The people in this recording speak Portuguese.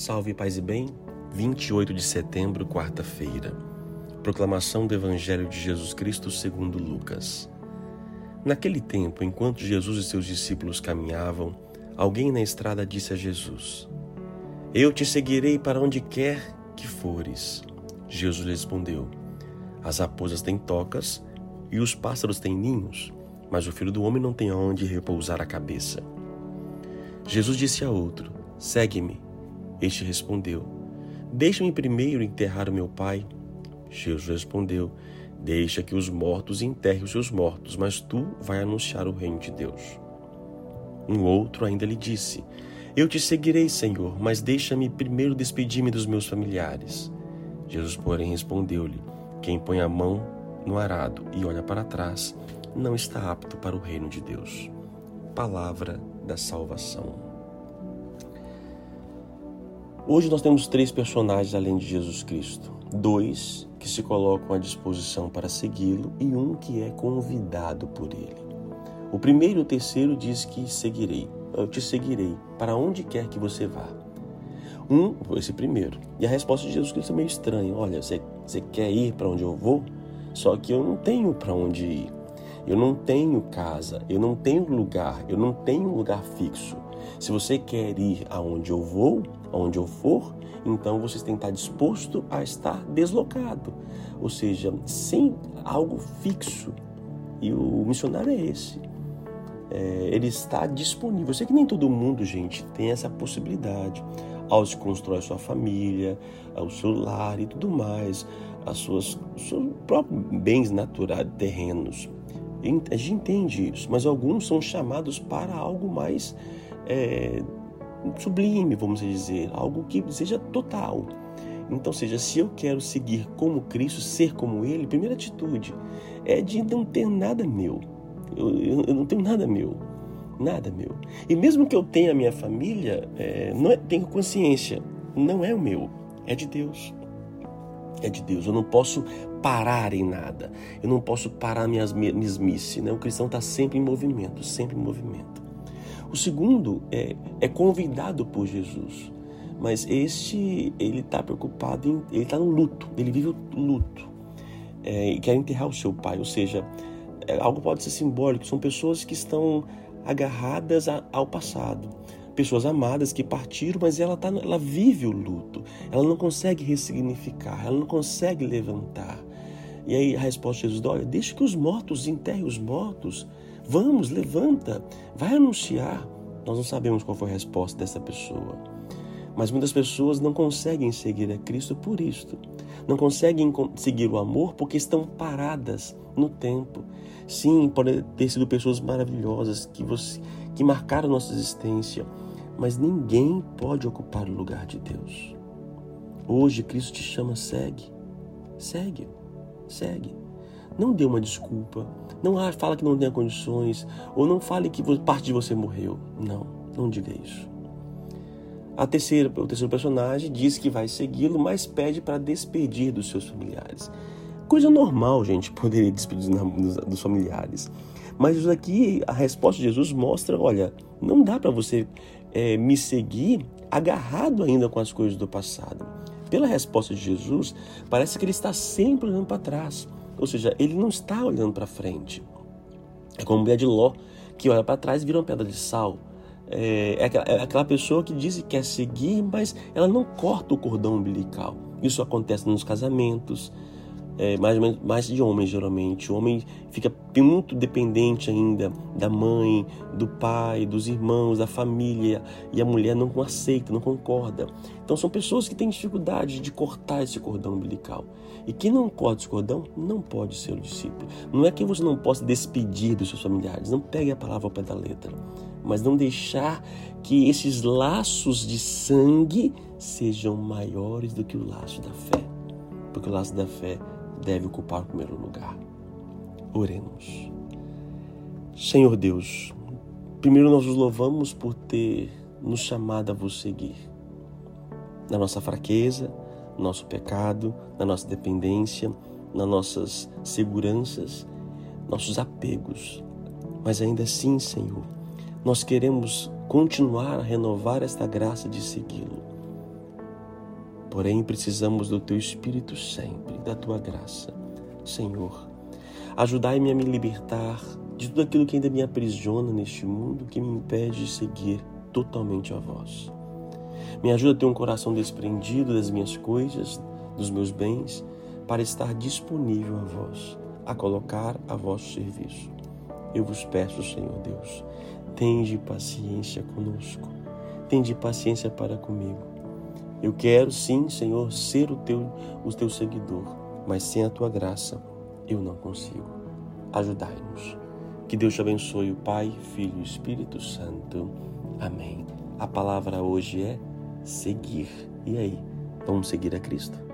Salve, paz e bem. 28 de setembro, quarta-feira. Proclamação do Evangelho de Jesus Cristo segundo Lucas. Naquele tempo, enquanto Jesus e seus discípulos caminhavam, alguém na estrada disse a Jesus: Eu te seguirei para onde quer que fores. Jesus respondeu: As raposas têm tocas e os pássaros têm ninhos, mas o filho do homem não tem aonde repousar a cabeça. Jesus disse a outro: Segue-me. Este respondeu: Deixa-me primeiro enterrar o meu pai. Jesus respondeu: Deixa que os mortos enterrem os seus mortos, mas tu vai anunciar o reino de Deus. Um outro ainda lhe disse: Eu te seguirei, Senhor, mas deixa-me primeiro despedir-me dos meus familiares. Jesus, porém, respondeu-lhe: Quem põe a mão no arado e olha para trás, não está apto para o reino de Deus. Palavra da salvação. Hoje nós temos três personagens além de Jesus Cristo: dois que se colocam à disposição para segui-lo e um que é convidado por ele. O primeiro e o terceiro diz que seguirei, eu te seguirei para onde quer que você vá. Um, esse primeiro. E a resposta de Jesus Cristo é meio estranha. Olha, você, você quer ir para onde eu vou? Só que eu não tenho para onde ir. Eu não tenho casa, eu não tenho lugar, eu não tenho lugar fixo. Se você quer ir aonde eu vou, aonde eu for, então você tem que estar disposto a estar deslocado, ou seja, sem algo fixo. E o missionário é esse. É, ele está disponível. Eu sei que nem todo mundo, gente, tem essa possibilidade. Ao se constrói sua família, o seu lar e tudo mais, as suas, os seus próprios bens naturais, terrenos. A gente entende isso, mas alguns são chamados para algo mais é, sublime, vamos dizer, algo que seja total. Então, seja, se eu quero seguir como Cristo, ser como Ele, primeira atitude é de não ter nada meu. Eu, eu, eu não tenho nada meu, nada meu. E mesmo que eu tenha a minha família, é, não é, tenho consciência, não é o meu, é de Deus. É de Deus. Eu não posso parar em nada. Eu não posso parar minhas mesmices. Né? O cristão está sempre em movimento, sempre em movimento. O segundo é, é convidado por Jesus, mas este ele está preocupado em, ele está no luto, ele vive o luto é, e quer enterrar o seu pai, ou seja, é, algo pode ser simbólico. São pessoas que estão agarradas a, ao passado, pessoas amadas que partiram, mas ela tá, ela vive o luto, ela não consegue ressignificar, ela não consegue levantar. E aí a resposta de Jesus: olha, deixa que os mortos enterrem os mortos. Vamos, levanta, vai anunciar. Nós não sabemos qual foi a resposta dessa pessoa. Mas muitas pessoas não conseguem seguir a Cristo por isto. Não conseguem seguir o amor porque estão paradas no tempo. Sim, podem ter sido pessoas maravilhosas que, você, que marcaram nossa existência, mas ninguém pode ocupar o lugar de Deus. Hoje Cristo te chama, segue, segue, segue. Não dê uma desculpa. Não fala que não tenha condições. Ou não fale que parte de você morreu. Não, não diga isso. A terceira, o terceiro personagem diz que vai segui-lo, mas pede para despedir dos seus familiares. Coisa normal, gente, poderia despedir dos familiares. Mas aqui, a resposta de Jesus mostra: olha, não dá para você é, me seguir agarrado ainda com as coisas do passado. Pela resposta de Jesus, parece que ele está sempre olhando para trás. Ou seja, ele não está olhando para frente. É como a mulher de Ló, que olha para trás e vira uma pedra de sal. É, é, aquela, é aquela pessoa que diz que quer seguir, mas ela não corta o cordão umbilical. Isso acontece nos casamentos, é, mais, mais de homens geralmente. O homem fica muito dependente ainda da mãe, do pai, dos irmãos, da família, e a mulher não aceita, não concorda. Então são pessoas que têm dificuldade de cortar esse cordão umbilical. E quem não corta esse cordão não pode ser o discípulo. Não é que você não possa despedir dos seus familiares, não pegue a palavra ao pé da letra, mas não deixar que esses laços de sangue sejam maiores do que o laço da fé. Porque o laço da fé deve ocupar o primeiro lugar. Oremos. Senhor Deus, primeiro nós os louvamos por ter nos chamado a vos seguir. Na nossa fraqueza, no nosso pecado, na nossa dependência, nas nossas seguranças, nossos apegos. Mas ainda assim, Senhor, nós queremos continuar a renovar esta graça de segui-lo. Porém, precisamos do teu Espírito sempre, da tua graça. Senhor, ajudai-me a me libertar de tudo aquilo que ainda me aprisiona neste mundo que me impede de seguir totalmente a vós. Me ajuda a ter um coração desprendido das minhas coisas, dos meus bens, para estar disponível a vós, a colocar a vosso serviço. Eu vos peço, Senhor Deus, tende paciência conosco, tende paciência para comigo. Eu quero sim, Senhor, ser o teu, o teu seguidor, mas sem a tua graça eu não consigo. Ajudai-nos. Que Deus te abençoe, o Pai, Filho e Espírito Santo. Amém. A palavra hoje é seguir. E aí, vamos seguir a Cristo?